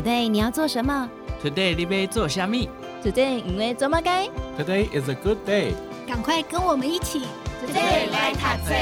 Today 你要做什么？Today 你要做虾米？Today 因为做么该？Today is a good day。赶快跟我们一起，Today 来塔车。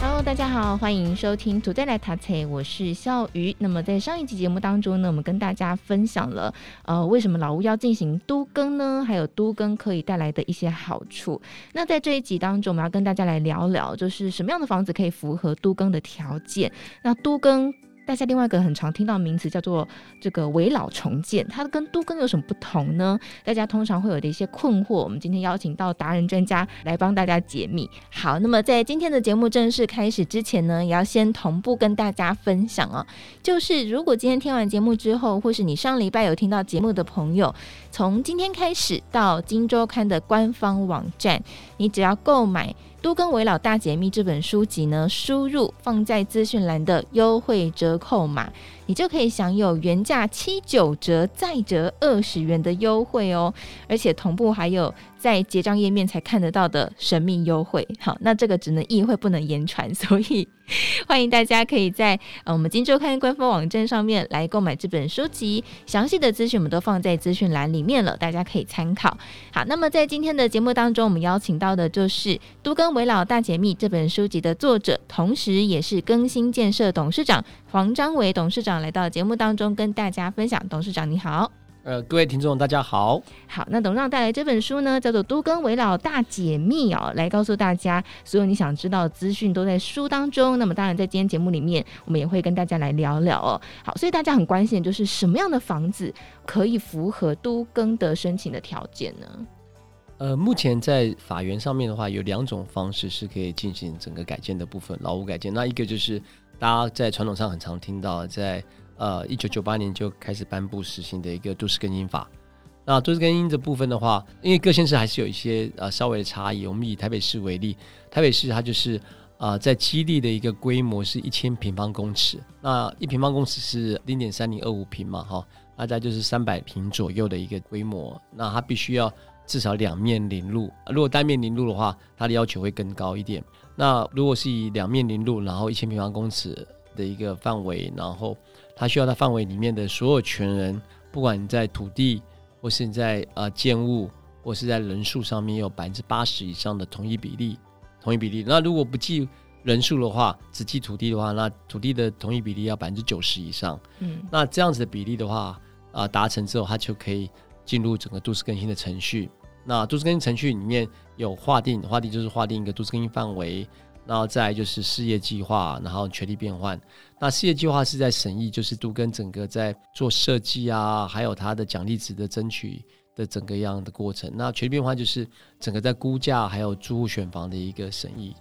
Hello，大家好，欢迎收听 Today 来塔车，我是笑鱼。那么在上一集节目当中呢，我们跟大家分享了呃为什么老屋要进行都更呢？还有都更可以带来的一些好处。那在这一集当中，我们要跟大家来聊聊，就是什么样的房子可以符合都更的条件？那都更。大家另外一个很常听到名词叫做这个危老重建，它跟都更有什么不同呢？大家通常会有的一些困惑，我们今天邀请到达人专家来帮大家解密。好，那么在今天的节目正式开始之前呢，也要先同步跟大家分享哦，就是如果今天听完节目之后，或是你上礼拜有听到节目的朋友，从今天开始到金周刊的官方网站，你只要购买。多跟韦老大解密这本书籍呢，输入放在资讯栏的优惠折扣码，你就可以享有原价七九折再折二十元的优惠哦，而且同步还有在结账页面才看得到的神秘优惠。好，那这个只能意会不能言传，所以。欢迎大家可以在呃我们金周刊官方网站上面来购买这本书籍，详细的资讯我们都放在资讯栏里面了，大家可以参考。好，那么在今天的节目当中，我们邀请到的就是《都更为老大解密》这本书籍的作者，同时也是更新建设董事长黄章伟董事长来到节目当中跟大家分享。董事长你好。呃，各位听众，大家好。好，那董事长带来这本书呢，叫做《都更为老大解密》哦，来告诉大家所有你想知道的资讯都在书当中。那么，当然在今天节目里面，我们也会跟大家来聊聊哦。好，所以大家很关心的就是什么样的房子可以符合都更的申请的条件呢？呃，目前在法源上面的话，有两种方式是可以进行整个改建的部分，劳务改建。那一个就是大家在传统上很常听到在。呃，一九九八年就开始颁布实行的一个都市更新法。那都市更新这部分的话，因为各县市还是有一些呃稍微的差异。我们以台北市为例，台北市它就是呃在基地的一个规模是一千平方公尺，那一平方公尺是零点三零二五平嘛，哈，大概就是三百平左右的一个规模。那它必须要至少两面临路，如果单面临路的话，它的要求会更高一点。那如果是以两面临路，然后一千平方公尺的一个范围，然后它需要在范围里面的所有权人，不管你在土地，或是你在呃建物，或是在人数上面有百分之八十以上的同一比例，同一比例。那如果不计人数的话，只计土地的话，那土地的同一比例要百分之九十以上。嗯，那这样子的比例的话，啊、呃，达成之后，它就可以进入整个都市更新的程序。那都市更新程序里面有划定，划定就是划定一个都市更新范围。然后再就是事业计划，然后权利变换。那事业计划是在审议，就是都跟整个在做设计啊，还有它的奖励值的争取的整个样的过程。那权利变换就是整个在估价还有租户选房的一个审议。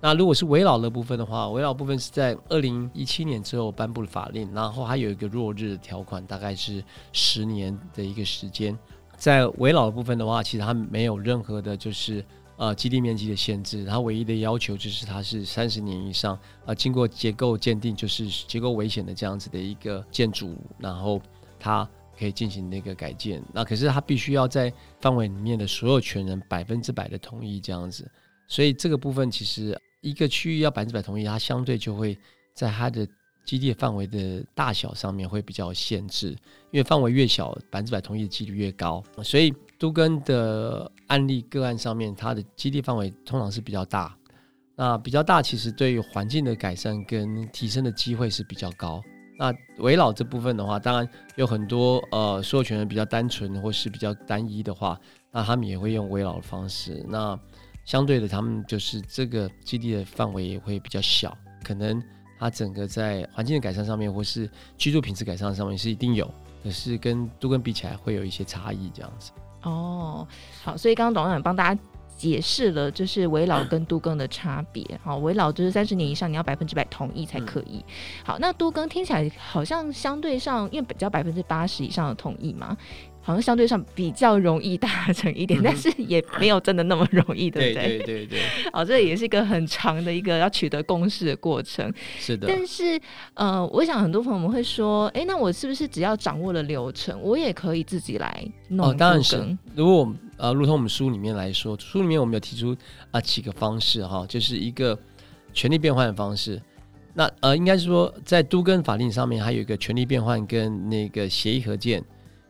那如果是危老的部分的话，危老部分是在二零一七年之后颁布了法令，然后还有一个落日的条款，大概是十年的一个时间。在围老的部分的话，其实它没有任何的就是。呃，基地面积的限制，它唯一的要求就是它是三十年以上，呃，经过结构鉴定，就是结构危险的这样子的一个建筑，然后它可以进行那个改建。那可是它必须要在范围里面的所有权人百分之百的同意这样子，所以这个部分其实一个区域要百分之百同意，它相对就会在它的。基地范围的大小上面会比较限制，因为范围越小，百分之百同意的几率越高。所以都根的案例个案上面，它的基地范围通常是比较大。那比较大，其实对于环境的改善跟提升的机会是比较高。那围老这部分的话，当然有很多呃所有权人比较单纯或是比较单一的话，那他们也会用围老的方式。那相对的，他们就是这个基地的范围也会比较小，可能。它整个在环境的改善上面，或是居住品质改善上面是一定有，可是跟都更比起来会有一些差异这样子。哦，好，所以刚刚董事长帮大家解释了，就是围老跟都更的差别。好，围老就是三十年以上，你要百分之百同意才可以。好，那都更听起来好像相对上，因为只要百分之八十以上的同意嘛。好像相对上比较容易达成一点，但是也没有真的那么容易，对不对？对对对。哦，这也是一个很长的一个要取得共识的过程。是的。但是，呃，我想很多朋友们会说，哎，那我是不是只要掌握了流程，我也可以自己来弄？哦，当然是。如果我们呃，如同我们书里面来说，书里面我们有提出啊几个方式哈，就是一个权力变换的方式。那呃，应该是说在都跟法令上面，还有一个权力变换跟那个协议合建。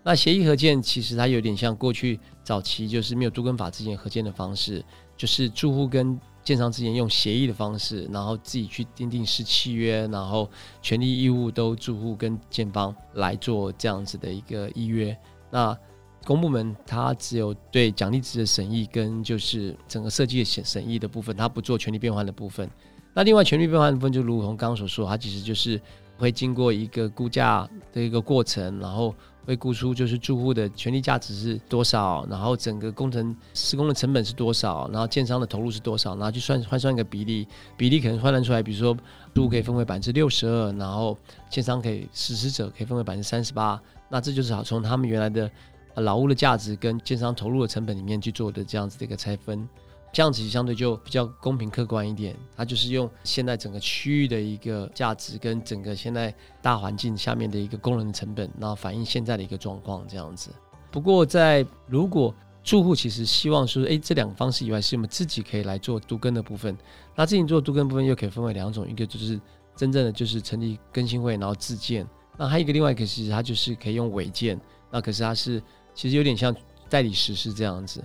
那协议合建其实它有点像过去早期就是没有都更法之前合建的方式，就是住户跟建商之间用协议的方式，然后自己去订定是契约，然后权利义务都住户跟建方来做这样子的一个议约。那公部门它只有对奖励值的审议跟就是整个设计的审审议的部分，它不做权利变换的部分。那另外权利变换的部分，就如同刚刚所说，它其实就是会经过一个估价的一个过程，然后会估出就是住户的权利价值是多少，然后整个工程施工的成本是多少，然后建商的投入是多少，然后去算换算一个比例，比例可能换算出来，比如说住户可以分为百分之六十二，然后建商可以实施者可以分为百分之三十八，那这就是好从他们原来的老屋的价值跟建商投入的成本里面去做的这样子的一个拆分。这样子相对就比较公平客观一点，它就是用现在整个区域的一个价值跟整个现在大环境下面的一个工人成本，然后反映现在的一个状况这样子。不过在如果住户其实希望说，诶，这两个方式以外，是我们自己可以来做都根的部分，那自己做都根部分又可以分为两种，一个就是真正的就是成立更新会，然后自建，那还有一个另外一个其实它就是可以用违建，那可是它是其实有点像代理实施这样子。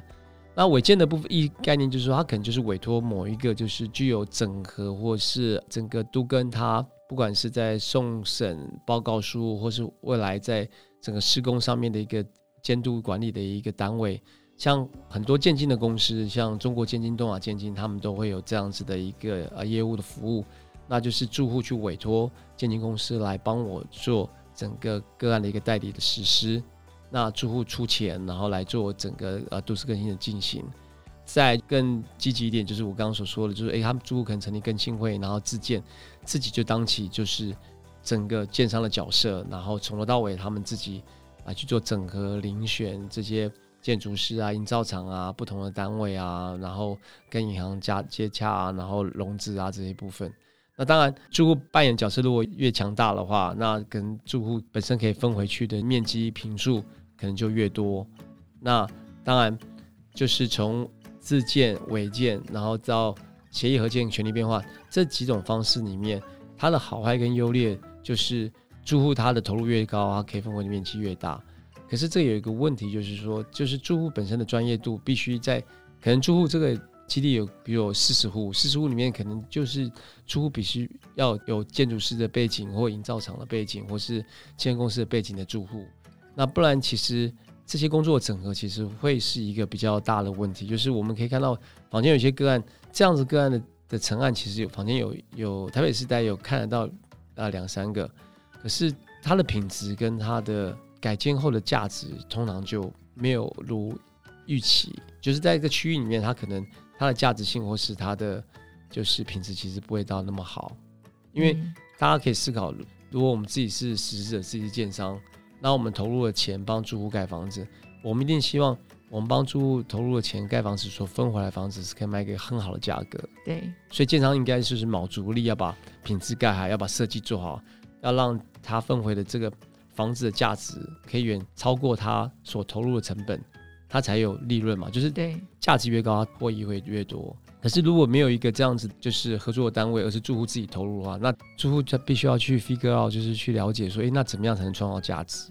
那违建的部分一概念就是说，它可能就是委托某一个就是具有整合或是整个都跟，它不管是在送审报告书，或是未来在整个施工上面的一个监督管理的一个单位，像很多建经的公司，像中国建经、东亚建经，他们都会有这样子的一个呃业务的服务，那就是住户去委托建经公司来帮我做整个个案的一个代理的实施。那住户出钱，然后来做整个呃都市更新的进行。再更积极一点，就是我刚刚所说的，就是诶，他们住户可能成立更新会，然后自建，自己就当起就是整个建商的角色，然后从头到尾他们自己啊去做整合、遴选这些建筑师啊、营造厂啊、不同的单位啊，然后跟银行加接洽啊，然后融资啊这些部分。那当然，住户扮演角色如果越强大的话，那跟住户本身可以分回去的面积坪数。可能就越多，那当然就是从自建、违建，然后到协议合建、权利变化这几种方式里面，它的好坏跟优劣就是住户他的投入越高，啊可以分回的面积越大。可是这有一个问题，就是说，就是住户本身的专业度必须在，可能住户这个基地有，比如有四十户，四十户里面可能就是住户必须要有建筑师的背景，或营造厂的背景，或是建公司的背景的住户。那不然，其实这些工作整合其实会是一个比较大的问题。就是我们可以看到，房间有些个案，这样子个案的的成案，其实有房间有有台北市大概有看得到啊两三个，可是它的品质跟它的改建后的价值，通常就没有如预期。就是在一个区域里面，它可能它的价值性或是它的就是品质，其实不会到那么好。因为大家可以思考，如果我们自己是实施者，自己是建商。那我们投入了钱帮住户盖房子，我们一定希望我们帮住户投入了钱盖房子所分回来的房子是可以卖给很好的价格。对，所以建商应该就是卯足力要把品质盖好，要把设计做好，要让他分回的这个房子的价值可以远超过他所投入的成本，他才有利润嘛。就是对，价值越高，他获益会越多。可是如果没有一个这样子就是合作的单位，而是住户自己投入的话，那住户就必须要去 figure out，就是去了解说，诶，那怎么样才能创造价值？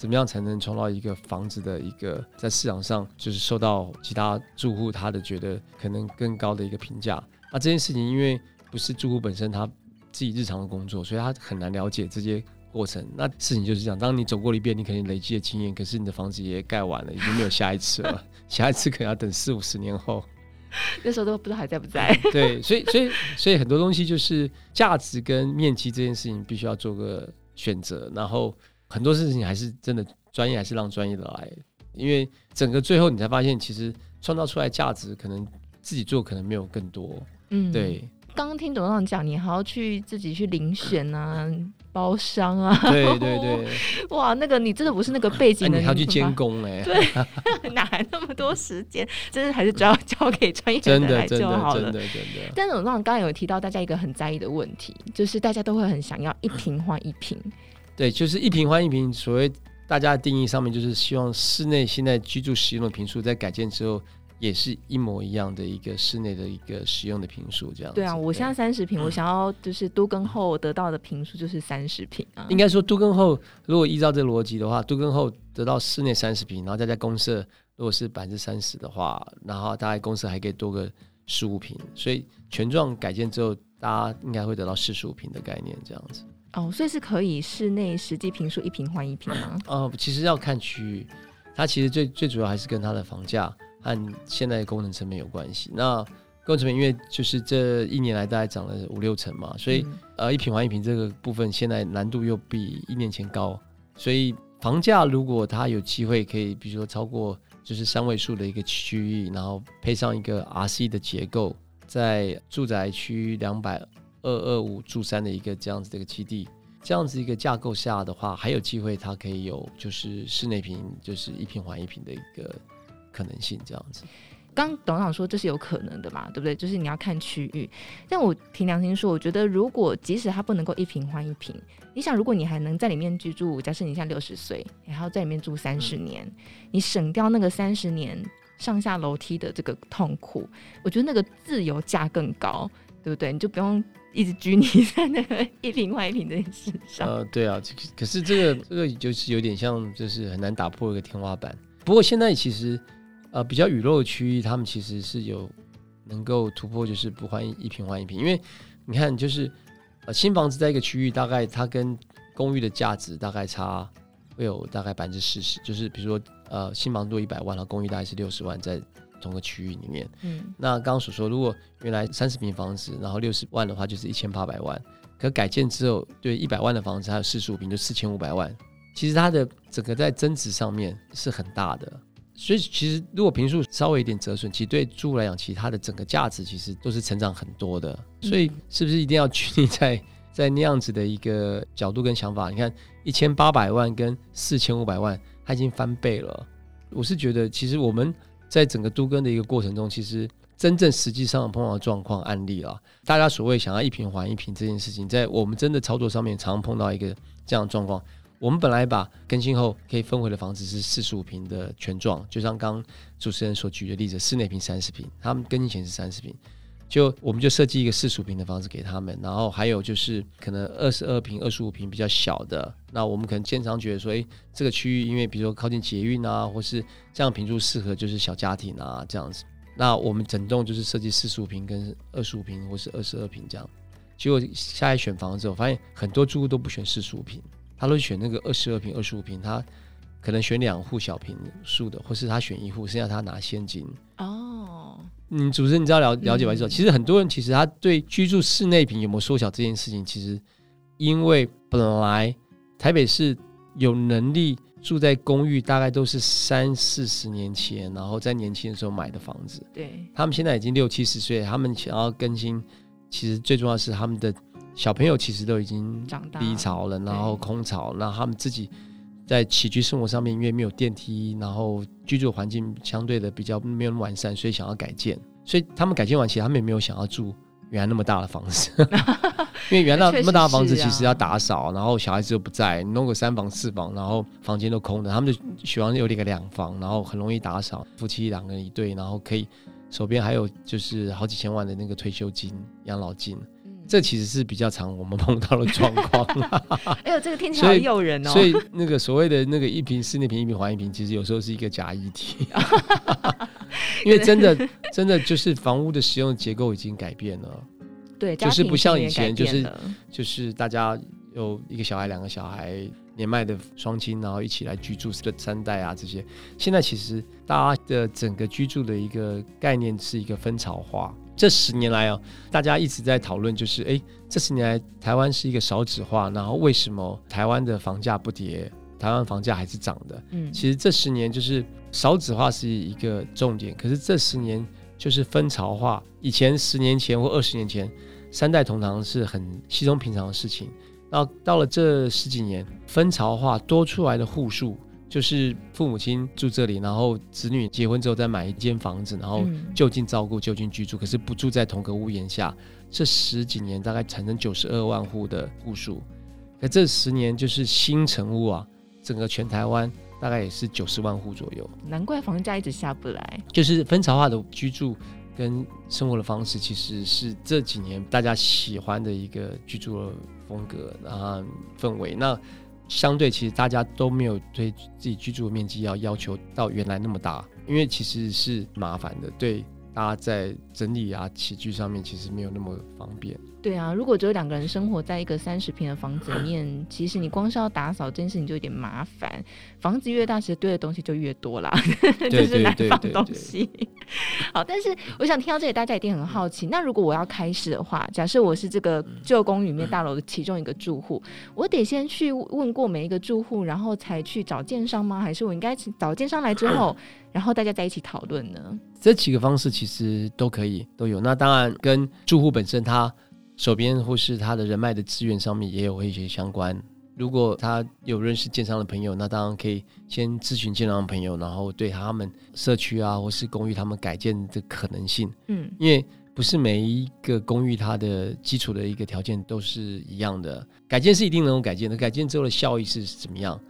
怎么样才能创造一个房子的一个在市场上就是受到其他住户他的觉得可能更高的一个评价？那这件事情因为不是住户本身他自己日常的工作，所以他很难了解这些过程。那事情就是这样，当你走过了一遍，你肯定累积的经验，可是你的房子也盖完了，已经没有下一次了，下一次可能要等四五十年后。那时候都不知道还在不在。对，所以所以所以很多东西就是价值跟面积这件事情必须要做个选择，然后很多事情还是真的专业还是让专业的来，因为整个最后你才发现，其实创造出来价值可能自己做可能没有更多。嗯，对。刚刚听董事长讲，你还要去自己去遴选啊。包商啊，对对对，哇，那个你真的不是那个背景的，你还要去监工哎，对，哪来那么多时间？真的还是主要 交给专业的人来就好了。真的真的真的。真的但是我刚刚有提到大家一个很在意的问题，就是大家都会很想要一瓶换一坪。对，就是一平换一平。所谓大家的定义上面，就是希望室内现在居住使用的坪数在改建之后也是一模一样的一个室内的一个使用的坪数，这样。对啊，我现在三十平，我想要就是都更后得到的坪数就是三十平啊。应该说都更后，如果依照这个逻辑的话，都更后得到室内三十平，然后再加公设，如果是百分之三十的话，然后大概公设还可以多个十五平，所以全幢改建之后，大家应该会得到四十五平的概念，这样子。哦，所以是可以室内实际平数一平换一平吗？哦，其实要看区域，它其实最最主要还是跟它的房价。和现在的功能成本有关系。那工程成本因为就是这一年来大概涨了五六成嘛，所以、嗯、呃一坪换一坪这个部分现在难度又比一年前高。所以房价如果它有机会可以，比如说超过就是三位数的一个区域，然后配上一个 RC 的结构，在住宅区两百二二五住三的一个这样子的一个基地，这样子一个架构下的话，还有机会它可以有就是室内平就是一平换一平的一个。可能性这样子，刚董事长说这是有可能的嘛，对不对？就是你要看区域。但我凭良心说，我觉得如果即使它不能够一平换一平，你想，如果你还能在里面居住，假设你现在六十岁，然后在里面住三十年，嗯、你省掉那个三十年上下楼梯的这个痛苦，我觉得那个自由价更高，对不对？你就不用一直拘泥在那个一坪换一坪这件事上。呃，对啊，可是这个这个就是有点像，就是很难打破一个天花板。不过现在其实。呃，比较雨漏的区域，他们其实是有能够突破，就是不换一坪换一坪，因为你看，就是呃新房子在一个区域，大概它跟公寓的价值大概差会有大概百分之四十，就是比如说呃新房子多一百万，然后公寓大概是六十万，在同个区域里面。嗯。那刚刚所说，如果原来三十平房子，然后六十万的话，就是一千八百万，可改建之后，对一百万的房子还有四十五平，就四千五百万。其实它的整个在增值上面是很大的。所以其实如果平数稍微一点折损，其实对住户来讲，其实它的整个价值其实都是成长很多的。所以是不是一定要拘泥在在那样子的一个角度跟想法？你看一千八百万跟四千五百万，它已经翻倍了。我是觉得，其实我们在整个都更的一个过程中，其实真正实际上碰到的状况案例啊，大家所谓想要一瓶还一瓶这件事情，在我们真的操作上面，常碰到一个这样的状况。我们本来把更新后可以分回的房子是四十五平的全幢，就像刚主持人所举的例子，室内平三十平，他们更新前是三十平，就我们就设计一个四十五平的房子给他们，然后还有就是可能二十二平、二十五平比较小的，那我们可能经常觉得说，诶，这个区域因为比如说靠近捷运啊，或是这样平住适合就是小家庭啊这样子，那我们整栋就是设计四十五平跟二十五平或是二十二平这样，结果下来选房子之后，发现很多住户都不选四十五平。他都选那个二十二平、二十五平，他可能选两户小平数的，或是他选一户，剩下他拿现金。哦，嗯，主持人，你知道了了解完之后，其实很多人其实他对居住室内坪有没有缩小这件事情，其实因为本来台北市有能力住在公寓，大概都是三四十年前，然后在年轻的时候买的房子。对，他们现在已经六七十岁，他们想要更新，其实最重要的是他们的。小朋友其实都已经低潮了，然后空巢，那他们自己在起居生活上面，因为没有电梯，然后居住环境相对的比较没有那么完善，所以想要改建。所以他们改建完，其实他们也没有想要住原来那么大的房子，因为原来那么大的房子其实要打扫，然后小孩子又不在，弄个三房四房，然后房间都空的，他们就喜欢有那个两房，然后很容易打扫，夫妻两个人一对，然后可以手边还有就是好几千万的那个退休金、养老金。这其实是比较常我们碰到的状况。哎呦，这个听起来好诱人哦。所以那个所谓的那个一坪室内坪一平还一平，其实有时候是一个假议题。因为真的真的就是房屋的使用结构已经改变了。对，就是不像以前，就是就是大家有一个小孩、两个小孩，年迈的双亲，然后一起来居住的三代啊这些。现在其实大家的整个居住的一个概念是一个分巢化。这十年来哦，大家一直在讨论，就是哎，这十年来台湾是一个少子化，然后为什么台湾的房价不跌，台湾房价还是涨的？嗯，其实这十年就是少子化是一个重点，可是这十年就是分潮化。以前十年前或二十年前，三代同堂是很稀松平常的事情，然后到了这十几年，分潮化多出来的户数。就是父母亲住这里，然后子女结婚之后再买一间房子，然后就近照顾、就近居住，可是不住在同个屋檐下。这十几年大概产生九十二万户的户数，可这十年就是新成屋啊，整个全台湾大概也是九十万户左右。难怪房价一直下不来，就是分潮化的居住跟生活的方式，其实是这几年大家喜欢的一个居住的风格啊氛围。那相对其实大家都没有对自己居住的面积要要求到原来那么大，因为其实是麻烦的，对大家在整理啊起居上面其实没有那么方便。对啊，如果只有两个人生活在一个三十平的房子里面，其实你光是要打扫这件事情就有点麻烦。房子越大，其实堆的东西就越多啦，就是难放东西。好，但是我想听到这里，大家一定很好奇。那如果我要开始的话，假设我是这个旧公寓里面大楼的其中一个住户，我得先去问过每一个住户，然后才去找建商吗？还是我应该找建商来之后，然后大家在一起讨论呢？这几个方式其实都可以，都有。那当然跟住户本身他。手边或是他的人脉的资源上面也有一些相关。如果他有认识建商的朋友，那当然可以先咨询建商的朋友，然后对他们社区啊或是公寓他们改建的可能性。嗯，因为不是每一个公寓它的基础的一个条件都是一样的，改建是一定能够改建的，改建之后的效益是怎么样？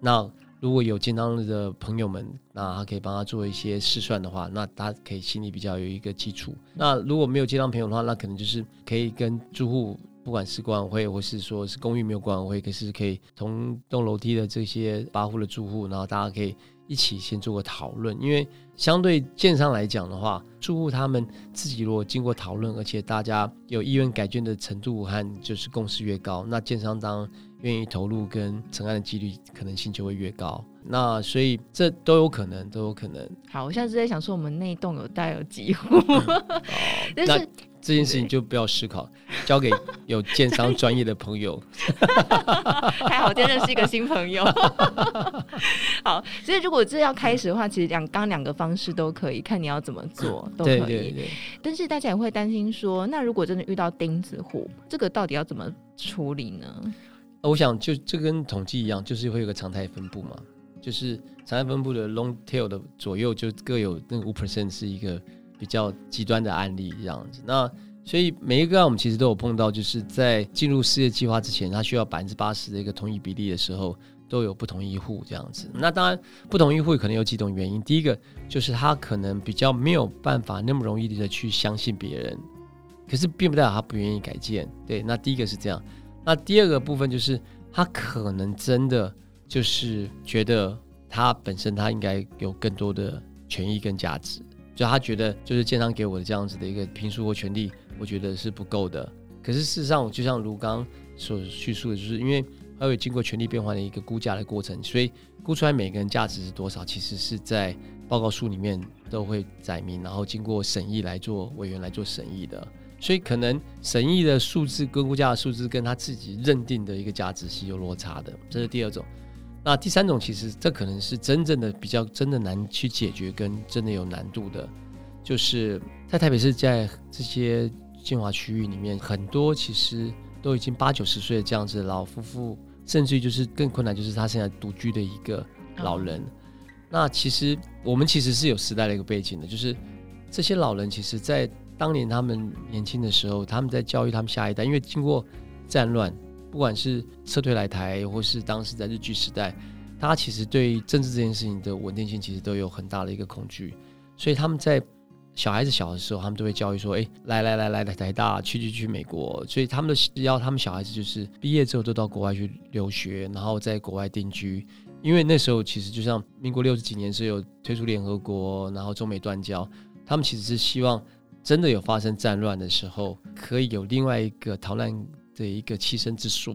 那。如果有建商的朋友们，那他可以帮他做一些试算的话，那他可以心里比较有一个基础。那如果没有建商朋友的话，那可能就是可以跟住户，不管是管委会或是说是公寓没有管委会，可是可以同栋楼梯的这些八户的住户，然后大家可以一起先做个讨论。因为相对建商来讲的话，住户他们自己如果经过讨论，而且大家有意愿改建的程度和就是共识越高，那建商当愿意投入跟成案的几率可能性就会越高，那所以这都有可能，都有可能。好，我现在是在想说，我们那一栋有带有几户，哦、但是这件事情就不要思考，交给有建商专业的朋友。还好，今天认识一个新朋友。好，所以如果这要开始的话，其实两刚两个方式都可以，看你要怎么做都可以。对对对。但是大家也会担心说，那如果真的遇到钉子户，这个到底要怎么处理呢？我想就这跟统计一样，就是会有个常态分布嘛，就是常态分布的 long tail 的左右就各有那个五 percent 是一个比较极端的案例这样子。那所以每一个案我们其实都有碰到，就是在进入事业计划之前，他需要百分之八十的一个同意比例的时候，都有不同意户这样子。那当然不同意户可能有几种原因，第一个就是他可能比较没有办法那么容易的去相信别人，可是并不代表他不愿意改建。对，那第一个是这样。那第二个部分就是，他可能真的就是觉得他本身他应该有更多的权益跟价值，就他觉得就是建商给我的这样子的一个评述或权利，我觉得是不够的。可是事实上，我就像如刚所叙述的，就是因为还有经过权利变换的一个估价的过程，所以估出来每个人价值是多少，其实是在报告书里面都会载明，然后经过审议来做委员来做审议的。所以可能审议的数字跟估价的数字跟他自己认定的一个价值是有落差的，这是第二种。那第三种其实这可能是真正的比较真的难去解决跟真的有难度的，就是在台北市在这些精华区域里面，很多其实都已经八九十岁的这样子的老夫妇，甚至于就是更困难，就是他现在独居的一个老人。那其实我们其实是有时代的一个背景的，就是这些老人其实，在当年他们年轻的时候，他们在教育他们下一代，因为经过战乱，不管是撤退来台，或是当时在日据时代，大家其实对政治这件事情的稳定性其实都有很大的一个恐惧，所以他们在小孩子小的时候，他们都会教育说：“哎，来来来来来台大，去去去美国。”所以他们的要他们小孩子就是毕业之后都到国外去留学，然后在国外定居，因为那时候其实就像民国六十几年是有退出联合国，然后中美断交，他们其实是希望。真的有发生战乱的时候，可以有另外一个逃难的一个栖身之所，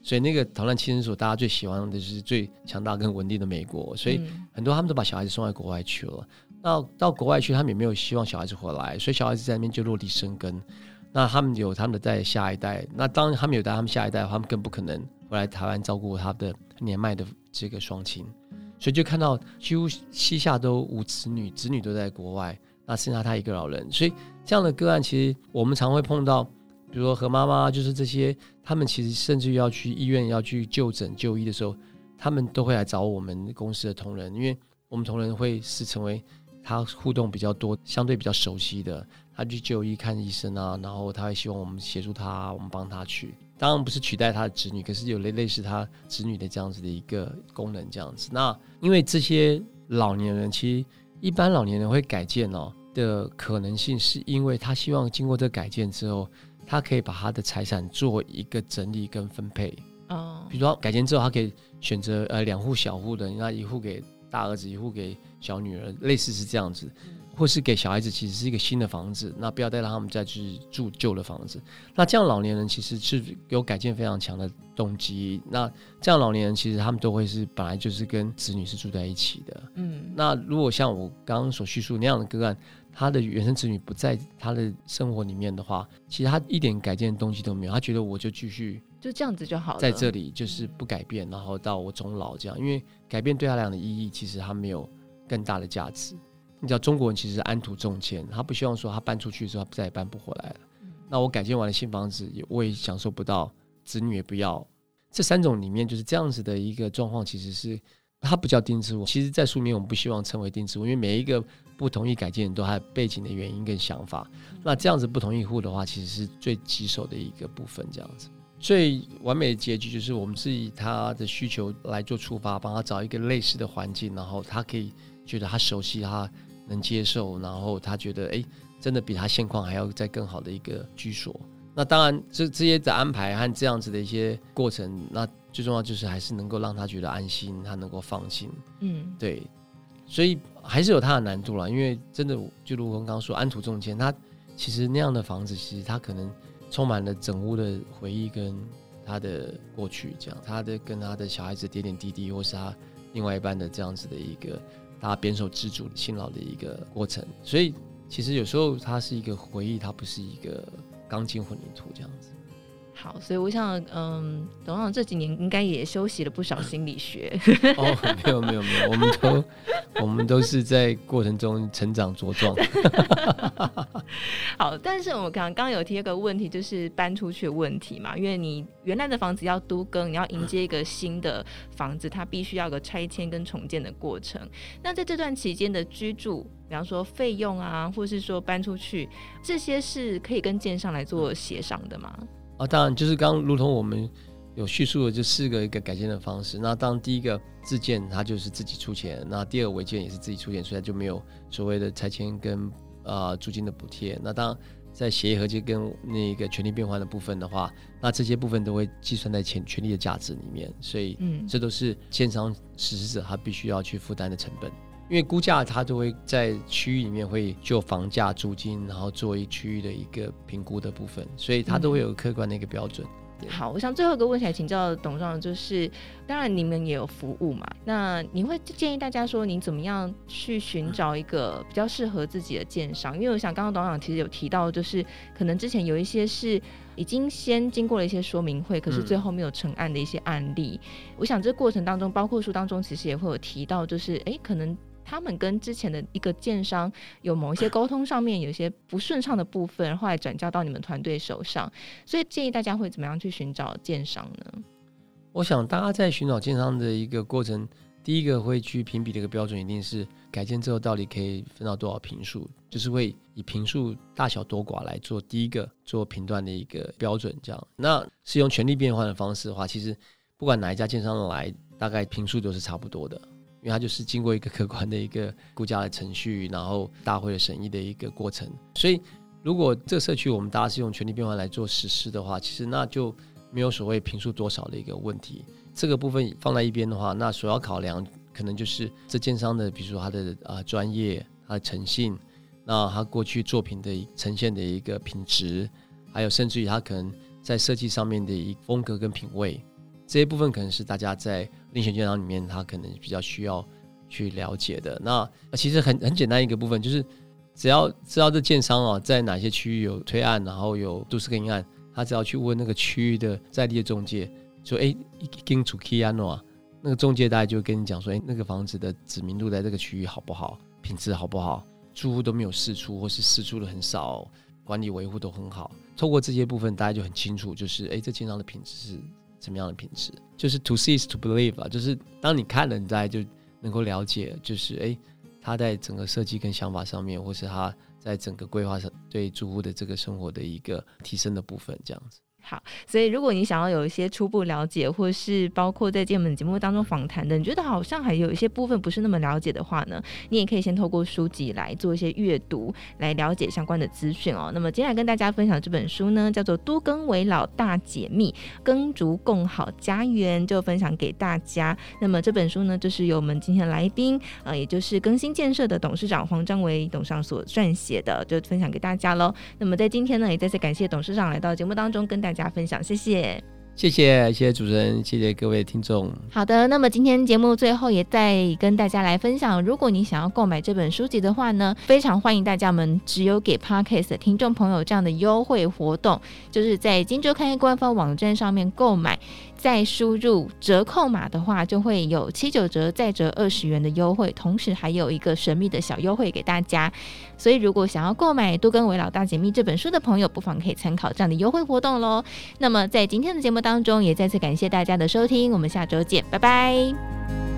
所以那个逃难栖身所，大家最喜欢的就是最强大跟稳定的美国，所以很多他们都把小孩子送到国外去了。那到国外去，他们也没有希望小孩子回来，所以小孩子在那边就落地生根。那他们有他们的带下一代，那当他们有带他们下一代，他们更不可能回来台湾照顾他的年迈的这个双亲，所以就看到几乎膝下都无子女，子女都在国外。那剩下他一个老人，所以这样的个案其实我们常会碰到，比如说何妈妈，就是这些，他们其实甚至要去医院要去就诊就医的时候，他们都会来找我们公司的同仁，因为我们同仁会是成为他互动比较多、相对比较熟悉的，他去就医看医生啊，然后他会希望我们协助他，我们帮他去。当然不是取代他的子女，可是有类类似他子女的这样子的一个功能，这样子。那因为这些老年人，其实一般老年人会改建哦的可能性，是因为他希望经过这个改建之后，他可以把他的财产做一个整理跟分配。哦，比如说改建之后，他可以选择呃两户小户的，那一户给大儿子，一户给小女儿，类似是这样子。或是给小孩子，其实是一个新的房子，那不要再让他们再去住旧的房子。那这样老年人其实是有改建非常强的动机。那这样老年人其实他们都会是本来就是跟子女是住在一起的。嗯，那如果像我刚刚所叙述那样的个案，他的原生子女不在他的生活里面的话，其实他一点改建的东西都没有，他觉得我就继续就这样子就好了，在这里就是不改变，然后到我终老这样。因为改变对他来讲的意义，其实他没有更大的价值。你知道中国人其实安土重迁，他不希望说他搬出去之后他再也搬不回来了。嗯、那我改建完了新房子，我也享受不到，子女也不要。这三种里面就是这样子的一个状况，其实是它不叫钉子户。其实，在书里面我们不希望称为钉子户，因为每一个不同意改建人都还有背景的原因跟想法。那这样子不同意户的话，其实是最棘手的一个部分。这样子最完美的结局就是我们是以他的需求来做出发，帮他找一个类似的环境，然后他可以觉得他熟悉他。能接受，然后他觉得，哎，真的比他现况还要再更好的一个居所。那当然，这这些的安排和这样子的一些过程，那最重要就是还是能够让他觉得安心，他能够放心。嗯，对，所以还是有它的难度啦。因为真的，就如我刚刚说，安土重迁，他其实那样的房子，其实他可能充满了整屋的回忆跟他的过去，这样他的跟他的小孩子点点滴滴，或是他另外一半的这样子的一个。大家编手自主辛劳的一个过程，所以其实有时候它是一个回忆，它不是一个钢筋混凝土这样子。好，所以我想，嗯，董事长这几年应该也休息了不少心理学。哦，没有没有没有，我们都我们都是在过程中成长茁壮。好，但是我们刚刚刚有提一个问题，就是搬出去的问题嘛，因为你原来的房子要都更，你要迎接一个新的房子，它必须要有个拆迁跟重建的过程。那在这段期间的居住，比方说费用啊，或是说搬出去，这些是可以跟建商来做协商的吗？啊，当然就是刚如同我们有叙述的，这四个一个改建的方式。那当第一个自建，它就是自己出钱；那第二个违建也是自己出钱，所以它就没有所谓的拆迁跟啊、呃、租金的补贴。那当在协议和解跟那个权利变换的部分的话，那这些部分都会计算在权权利的价值里面。所以，嗯，这都是建商实施者他必须要去负担的成本。因为估价，它都会在区域里面会就房价、租金，然后做一区域的一个评估的部分，所以它都会有客观的一个标准。嗯、好，我想最后一个问题来请教董事长，就是当然你们也有服务嘛，那你会建议大家说，你怎么样去寻找一个比较适合自己的建商？因为我想刚刚董事长其实有提到，就是可能之前有一些是已经先经过了一些说明会，可是最后没有成案的一些案例。嗯、我想这过程当中，包括书当中其实也会有提到，就是哎，可能。他们跟之前的一个建商有某一些沟通上面有些不顺畅的部分，后来转交到你们团队手上，所以建议大家会怎么样去寻找建商呢？我想大家在寻找建商的一个过程，第一个会去评比的一个标准，一定是改建之后到底可以分到多少平数，就是会以平数大小多寡来做第一个做评断的一个标准。这样，那是用权力变换的方式的话，其实不管哪一家建商来，大概平数都是差不多的。因为它就是经过一个客观的一个估价的程序，然后大会的审议的一个过程。所以，如果这个社区我们大家是用权利变换来做实施的话，其实那就没有所谓评数多少的一个问题。这个部分放在一边的话，那所要考量可能就是这建商的，比如说他的啊专业、他的诚信，那他过去作品的呈现的一个品质，还有甚至于他可能在设计上面的一风格跟品味。这些部分可能是大家在遴选建商里面，他可能比较需要去了解的。那其实很很简单一个部分，就是只要知道这建商啊，在哪些区域有推案，然后有都市更新案，他只要去问那个区域的在地的中介，说：“哎，跟主 key 安诺，那个中介大概就跟你讲说：哎，那个房子的知名度在这个区域好不好，品质好不好，住户都没有试出，或是试出的很少，管理维护都很好。透过这些部分，大家就很清楚，就是哎，这建商的品质是。”什么样的品质？就是 to see is to believe 啊，就是当你看了，你再就能够了解，就是哎，他在整个设计跟想法上面，或是他在整个规划上对住户的这个生活的一个提升的部分，这样子。好，所以如果你想要有一些初步了解，或是包括在我们节目当中访谈的，你觉得好像还有一些部分不是那么了解的话呢，你也可以先透过书籍来做一些阅读，来了解相关的资讯哦。那么接下来跟大家分享这本书呢，叫做《多更为老大解密：耕筑共好家园》，就分享给大家。那么这本书呢，就是由我们今天来宾，呃，也就是更新建设的董事长黄章维董事长所撰写的，就分享给大家喽。那么在今天呢，也再次感谢董事长来到节目当中跟大。大家分享，谢谢，谢谢，谢谢主持人，谢谢各位听众。好的，那么今天节目最后也再跟大家来分享，如果你想要购买这本书籍的话呢，非常欢迎大家们只有给 Podcast 的听众朋友这样的优惠活动，就是在金周刊官方网站上面购买。再输入折扣码的话，就会有七九折再折二十元的优惠，同时还有一个神秘的小优惠给大家。所以，如果想要购买《杜根伟老大解密》这本书的朋友，不妨可以参考这样的优惠活动喽。那么，在今天的节目当中，也再次感谢大家的收听，我们下周见，拜拜。